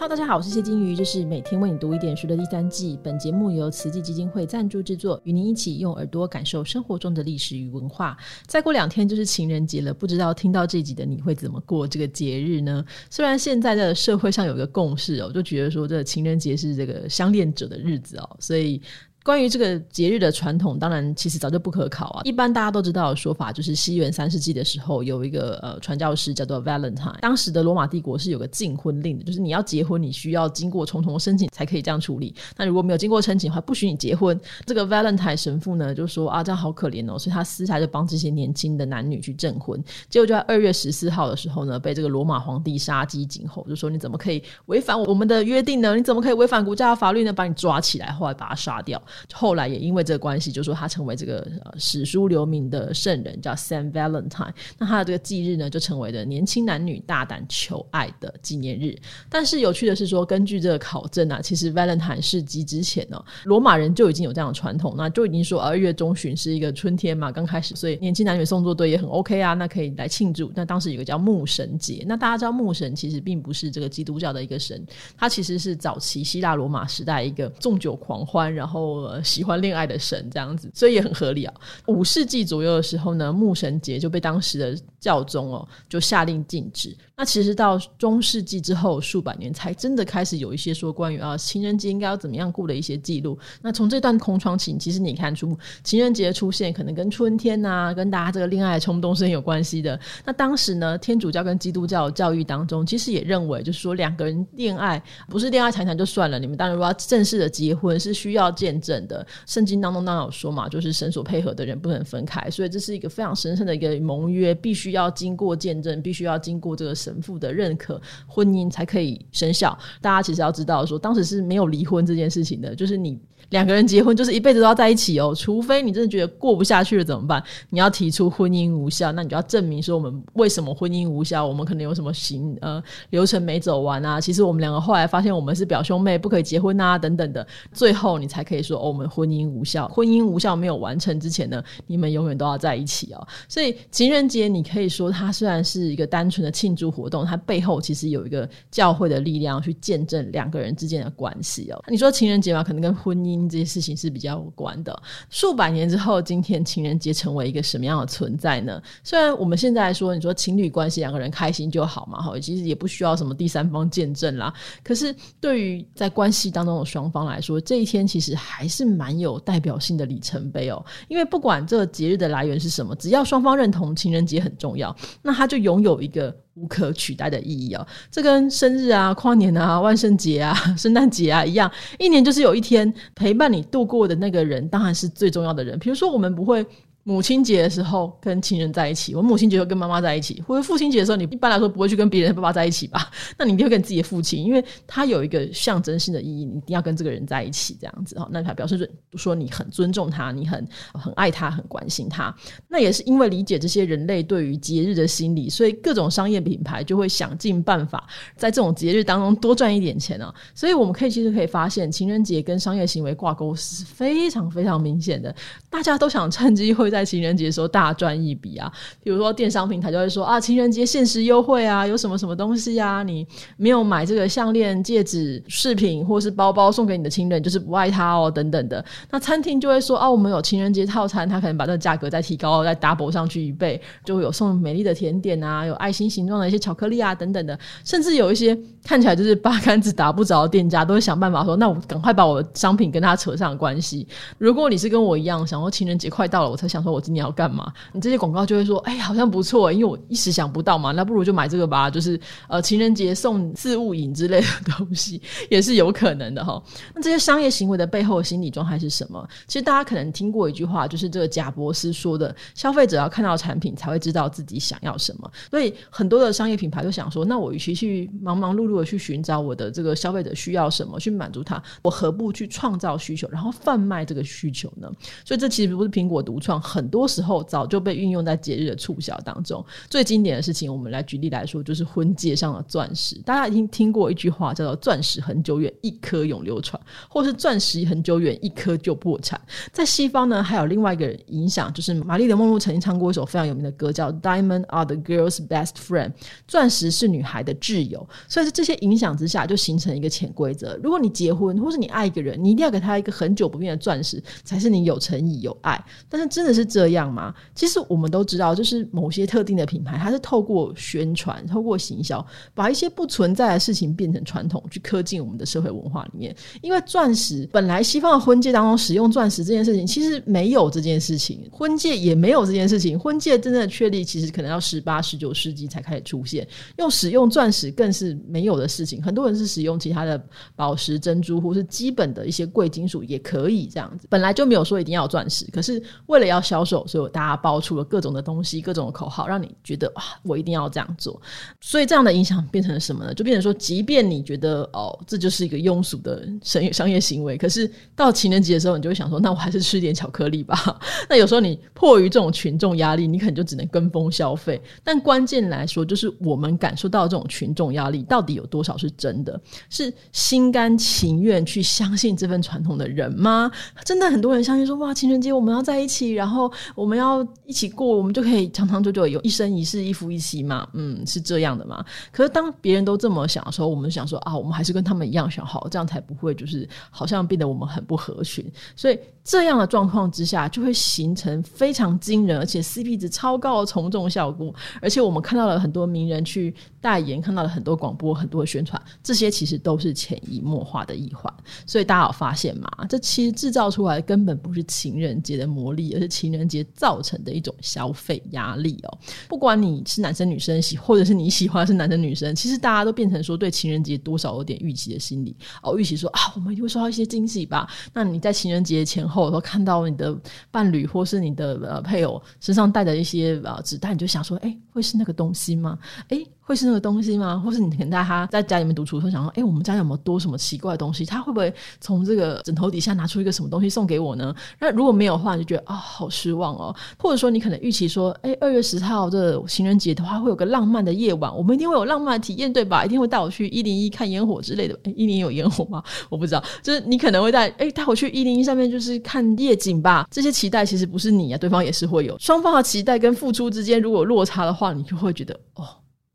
Hello，大家好，我是谢金鱼，这是每天为你读一点书的第三季。本节目由慈济基金会赞助制作，与您一起用耳朵感受生活中的历史与文化。再过两天就是情人节了，不知道听到这集的你会怎么过这个节日呢？虽然现在的社会上有一个共识哦，就觉得说这情人节是这个相恋者的日子哦，所以。关于这个节日的传统，当然其实早就不可考啊。一般大家都知道的说法，就是西元三世纪的时候，有一个呃传教士叫做 Valentine。当时的罗马帝国是有个禁婚令的，就是你要结婚，你需要经过重重申请才可以这样处理。那如果没有经过申请的话，不许你结婚。这个 Valentine 神父呢就说啊，这样好可怜哦，所以他私下就帮这些年轻的男女去证婚。结果就在二月十四号的时候呢，被这个罗马皇帝杀鸡儆猴，就说你怎么可以违反我们的约定呢？你怎么可以违反国家的法律呢？把你抓起来，后来把他杀掉。后来也因为这个关系，就说他成为这个呃史书留名的圣人，叫 Saint Valentine。那他的这个忌日呢，就成为了年轻男女大胆求爱的纪念日。但是有趣的是说，根据这个考证啊，其实 Valentine 世纪之前呢，罗马人就已经有这样的传统，那就已经说二月中旬是一个春天嘛，刚开始，所以年轻男女送作对也很 OK 啊，那可以来庆祝。那当时有个叫牧神节，那大家知道牧神其实并不是这个基督教的一个神，他其实是早期希腊罗马时代一个纵酒狂欢，然后。呃喜欢恋爱的神这样子，所以也很合理啊。五世纪左右的时候呢，牧神节就被当时的教宗哦就下令禁止。那其实到中世纪之后数百年，才真的开始有一些说关于啊情人节应该要怎么样过的一些记录。那从这段空窗期，其实你看出情人节的出现可能跟春天呐，跟大家这个恋爱冲动是很有关系的。那当时呢，天主教跟基督教教育当中，其实也认为就是说两个人恋爱不是恋爱谈谈就算了，你们当然如果要正式的结婚是需要见证的。圣经当中当然有说嘛，就是神所配合的人不能分开，所以这是一个非常神圣的一个盟约，必须要经过见证，必须要经过这个神父的认可，婚姻才可以生效。大家其实要知道，说当时是没有离婚这件事情的，就是你。两个人结婚就是一辈子都要在一起哦，除非你真的觉得过不下去了怎么办？你要提出婚姻无效，那你就要证明说我们为什么婚姻无效？我们可能有什么行呃流程没走完啊？其实我们两个后来发现我们是表兄妹，不可以结婚啊等等的，最后你才可以说哦，我们婚姻无效。婚姻无效没有完成之前呢，你们永远都要在一起哦。所以情人节你可以说它虽然是一个单纯的庆祝活动，它背后其实有一个教会的力量去见证两个人之间的关系哦。你说情人节嘛，可能跟婚姻。这些事情是比较有关的。数百年之后，今天情人节成为一个什么样的存在呢？虽然我们现在说，你说情侣关系两个人开心就好嘛，哈，其实也不需要什么第三方见证啦。可是对于在关系当中的双方来说，这一天其实还是蛮有代表性的里程碑哦。因为不管这个节日的来源是什么，只要双方认同情人节很重要，那他就拥有一个。无可取代的意义哦，这跟生日啊、跨年啊、万圣节啊、圣诞节啊一样，一年就是有一天陪伴你度过的那个人，当然是最重要的人。比如说，我们不会。母亲节的时候跟情人在一起，我母亲节会跟妈妈在一起，或者父亲节的时候，你一般来说不会去跟别人的爸爸在一起吧？那你一定会跟自己的父亲，因为他有一个象征性的意义，你一定要跟这个人在一起，这样子哈，那他表示说你很尊重他，你很很爱他，很关心他。那也是因为理解这些人类对于节日的心理，所以各种商业品牌就会想尽办法在这种节日当中多赚一点钱啊。所以我们可以其实可以发现，情人节跟商业行为挂钩是非常非常明显的，大家都想趁机会在。在情人节的时候大赚一笔啊！比如说电商平台就会说啊，情人节限时优惠啊，有什么什么东西啊？你没有买这个项链、戒指、饰品或是包包送给你的情人，就是不爱他哦，等等的。那餐厅就会说啊，我们有情人节套餐，他可能把这个价格再提高，再 double 上去一倍，就会有送美丽的甜点啊，有爱心形状的一些巧克力啊，等等的。甚至有一些看起来就是八竿子打不着的店家，都会想办法说，那我赶快把我的商品跟他扯上关系。如果你是跟我一样，想说情人节快到了，我才想。说我今年要干嘛？你这些广告就会说，哎，好像不错，因为我一时想不到嘛，那不如就买这个吧。就是呃，情人节送自物饮之类的东西也是有可能的哈。那这些商业行为的背后心理状态是什么？其实大家可能听过一句话，就是这个贾博士说的：消费者要看到产品才会知道自己想要什么。所以很多的商业品牌都想说，那我与其去忙忙碌碌的去寻找我的这个消费者需要什么，去满足他，我何不去创造需求，然后贩卖这个需求呢？所以这其实不是苹果独创。很多时候早就被运用在节日的促销当中。最经典的事情，我们来举例来说，就是婚戒上的钻石。大家已经听过一句话，叫做“钻石恒久远，一颗永流传”，或是“钻石恒久远，一颗就破产”。在西方呢，还有另外一个人影响，就是玛丽莲梦露曾经唱过一首非常有名的歌，叫《Diamond Are the Girl's Best Friend》，钻石是女孩的挚友。所以在这些影响之下，就形成一个潜规则：如果你结婚，或是你爱一个人，你一定要给他一个很久不变的钻石，才是你有诚意、有爱。但是真的是是这样吗？其实我们都知道，就是某些特定的品牌，它是透过宣传、透过行销，把一些不存在的事情变成传统，去刻进我们的社会文化里面。因为钻石本来西方的婚戒当中使用钻石这件事情，其实没有这件事情，婚戒也没有这件事情。婚戒真正的确立，其实可能要十八、十九世纪才开始出现。用使用钻石更是没有的事情。很多人是使用其他的宝石、珍珠，或是基本的一些贵金属也可以这样子。本来就没有说一定要钻石，可是为了要销售，所以大家包出了各种的东西、各种的口号，让你觉得哇，我一定要这样做。所以这样的影响变成了什么呢？就变成说，即便你觉得哦，这就是一个庸俗的商业商业行为，可是到情人节的时候，你就会想说，那我还是吃点巧克力吧。那有时候你迫于这种群众压力，你可能就只能跟风消费。但关键来说，就是我们感受到这种群众压力到底有多少是真的？是心甘情愿去相信这份传统的人吗？真的很多人相信说，哇，情人节我们要在一起，然后我们要一起过，我们就可以长长久久有一生一世一夫一妻嘛？嗯，是这样的嘛？可是当别人都这么想的时候，我们想说啊，我们还是跟他们一样想好，这样才不会就是好像变得我们很不合群。所以这样的状况之下，就会形成非常惊人而且 CP 值超高的从众效果。而且我们看到了很多名人去代言，看到了很多广播、很多宣传，这些其实都是潜移默化的一环。所以大家有发现吗？这其实制造出来根本不是情人节的魔力，而是情人节造成的一种消费压力哦。不管你是男生女生喜，或者是你喜欢是男生女生，其实大家都变成说对情人节多少有点预期的心理哦，预期说啊，我们一定会收到一些惊喜吧？那你在情人节前后都看到你的伴侣或是你的呃配偶身上带的一些呃子弹，你就想说，哎，会是那个东西吗？哎。会是那个东西吗？或是你可能带他在家里面独处的时候，想说：“哎，我们家有没有多什么奇怪的东西？他会不会从这个枕头底下拿出一个什么东西送给我呢？”那如果没有的话，你就觉得啊，好失望哦。或者说，你可能预期说：“哎，二月十号这情人节的话，会有个浪漫的夜晚，我们一定会有浪漫的体验，对吧？一定会带我去一零一看烟火之类的。哎，一零一有烟火吗？我不知道。就是你可能会带哎带我去一零一上面，就是看夜景吧。这些期待其实不是你啊，对方也是会有。双方的期待跟付出之间如果落差的话，你就会觉得哦。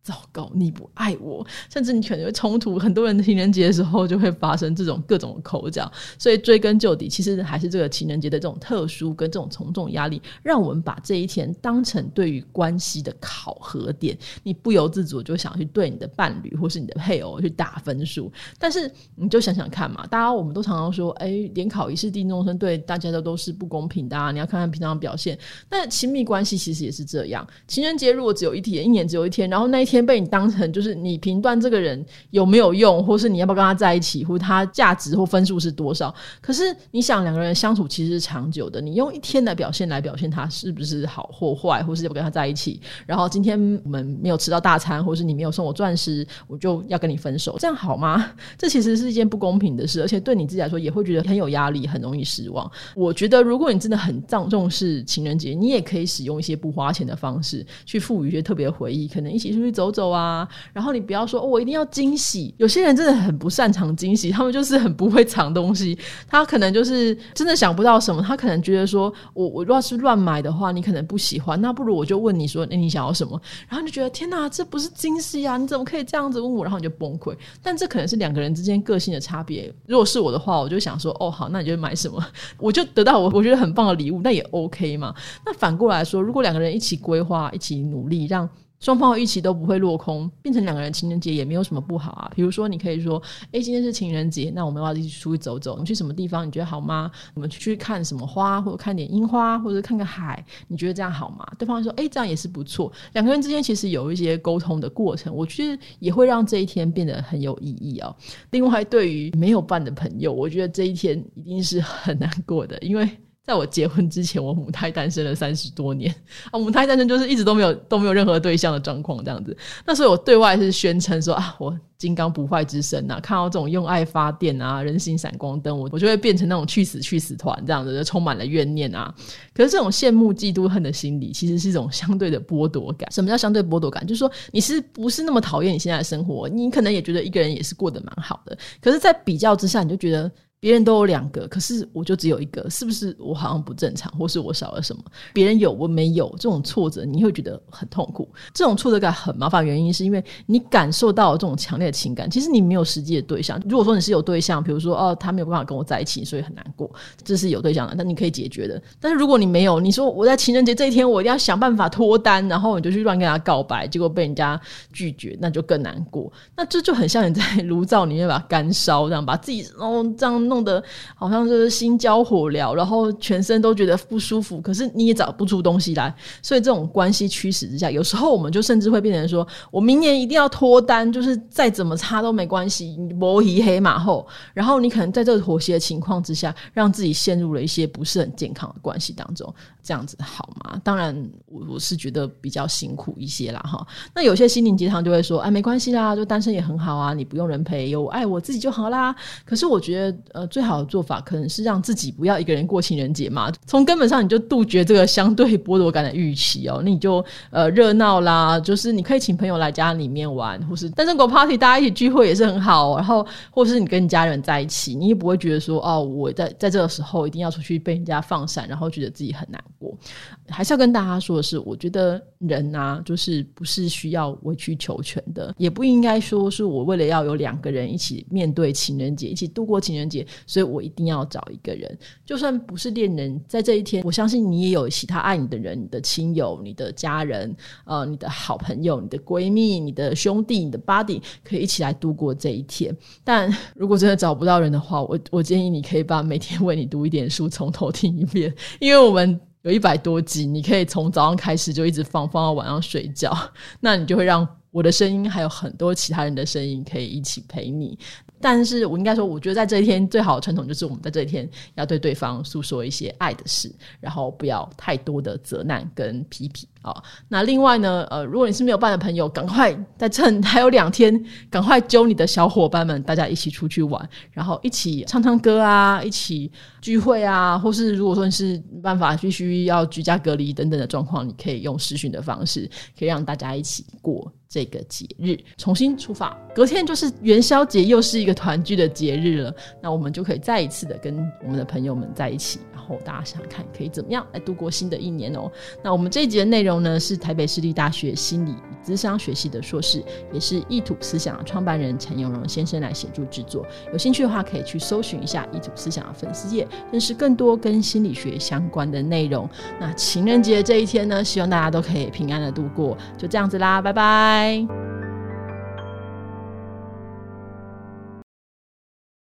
糟糕，你不爱我，甚至你可能会冲突。很多人的情人节的时候就会发生这种各种口角，所以追根究底，其实还是这个情人节的这种特殊跟这种从众压力，让我们把这一天当成对于关系的考核点。你不由自主就想去对你的伴侣或是你的配偶去打分数，但是你就想想看嘛，大家我们都常常说，哎，联考一试定终身，对大家的都是不公平的。啊你要看看平常表现。那亲密关系其实也是这样，情人节如果只有一天，一年只有一天，然后那一天。天被你当成就是你评断这个人有没有用，或是你要不要跟他在一起，或他价值或分数是多少？可是你想两个人相处其实是长久的，你用一天的表现来表现他是不是好或坏，或是要不跟他在一起？然后今天我们没有吃到大餐，或是你没有送我钻石，我就要跟你分手，这样好吗？这其实是一件不公平的事，而且对你自己来说也会觉得很有压力，很容易失望。我觉得如果你真的很重重视情人节，你也可以使用一些不花钱的方式去赋予一些特别的回忆，可能一起出去走。走走啊，然后你不要说，我一定要惊喜。有些人真的很不擅长惊喜，他们就是很不会藏东西。他可能就是真的想不到什么，他可能觉得说，我我要是乱买的话，你可能不喜欢。那不如我就问你说，那你想要什么？然后你就觉得天哪，这不是惊喜啊！你怎么可以这样子问我？然后你就崩溃。但这可能是两个人之间个性的差别。如果是我的话，我就想说，哦，好，那你就买什么，我就得到我我觉得很棒的礼物，那也 OK 嘛。那反过来说，如果两个人一起规划，一起努力，让双方的预期都不会落空，变成两个人情人节也没有什么不好啊。比如说，你可以说：“哎，今天是情人节，那我们要一起出去走走。我们去什么地方？你觉得好吗？我们去看什么花，或者看点樱花，或者看个海？你觉得这样好吗？”对方说：“哎，这样也是不错。”两个人之间其实有一些沟通的过程，我觉得也会让这一天变得很有意义哦。另外，对于没有伴的朋友，我觉得这一天一定是很难过的，因为。在我结婚之前，我母胎单身了三十多年啊，母胎单身就是一直都没有都没有任何对象的状况这样子。那所以我对外是宣称说啊，我金刚不坏之身呐，看到这种用爱发电啊，人形闪光灯，我我就会变成那种去死去死团这样子，就充满了怨念啊。可是这种羡慕、嫉妒、恨的心理，其实是一种相对的剥夺感。什么叫相对剥夺感？就是说你是不是那么讨厌你现在的生活？你可能也觉得一个人也是过得蛮好的，可是，在比较之下，你就觉得。别人都有两个，可是我就只有一个，是不是我好像不正常，或是我少了什么？别人有我没有，这种挫折你会觉得很痛苦。这种挫折感很麻烦，原因是因为你感受到这种强烈的情感，其实你没有实际的对象。如果说你是有对象，比如说哦，他没有办法跟我在一起，所以很难过，这是有对象的，但你可以解决的。但是如果你没有，你说我在情人节这一天我一定要想办法脱单，然后你就去乱跟他告白，结果被人家拒绝，那就更难过。那这就很像你在炉灶里面把干烧，这样把自己哦这样弄。弄得好像就是心焦火燎，然后全身都觉得不舒服，可是你也找不出东西来，所以这种关系驱使之下，有时候我们就甚至会变成说，我明年一定要脱单，就是再怎么差都没关系，磨一黑马后，然后你可能在这个妥协的情况之下，让自己陷入了一些不是很健康的关系当中，这样子好吗？当然，我我是觉得比较辛苦一些啦，哈。那有些心灵鸡汤就会说，哎，没关系啦，就单身也很好啊，你不用人陪，有爱我自己就好啦。可是我觉得，呃。最好的做法可能是让自己不要一个人过情人节嘛，从根本上你就杜绝这个相对剥夺感的预期哦，那你就呃热闹啦，就是你可以请朋友来家里面玩，或是单身狗 party 大家一起聚会也是很好，然后或是你跟你家人在一起，你也不会觉得说哦我在在这个时候一定要出去被人家放闪，然后觉得自己很难过。还是要跟大家说的是，我觉得人啊，就是不是需要委曲求全的，也不应该说是我为了要有两个人一起面对情人节，一起度过情人节，所以我一定要找一个人。就算不是恋人，在这一天，我相信你也有其他爱你的人，你的亲友、你的家人、呃，你的好朋友、你的闺蜜、你的兄弟、你的 body，可以一起来度过这一天。但如果真的找不到人的话，我我建议你可以把每天为你读一点书从头听一遍，因为我们。有一百多集，你可以从早上开始就一直放，放到晚上睡觉，那你就会让我的声音还有很多其他人的声音可以一起陪你。但是我应该说，我觉得在这一天最好的传统就是我们在这一天要对对方诉说一些爱的事，然后不要太多的责难跟批评。啊。那另外呢，呃，如果你是没有伴的朋友，赶快再趁还有两天，赶快揪你的小伙伴们，大家一起出去玩，然后一起唱唱歌啊，一起聚会啊，或是如果说你是办法必须要居家隔离等等的状况，你可以用视讯的方式，可以让大家一起过。这个节日重新出发，隔天就是元宵节，又是一个团聚的节日了。那我们就可以再一次的跟我们的朋友们在一起。然后大家想想看，可以怎么样来度过新的一年哦？那我们这一集的内容呢，是台北市立大学心理咨商学系的硕士，也是意土思想创办人陈永荣先生来协助制作。有兴趣的话，可以去搜寻一下意土思想的粉丝页，认识更多跟心理学相关的内容。那情人节这一天呢，希望大家都可以平安的度过。就这样子啦，拜拜。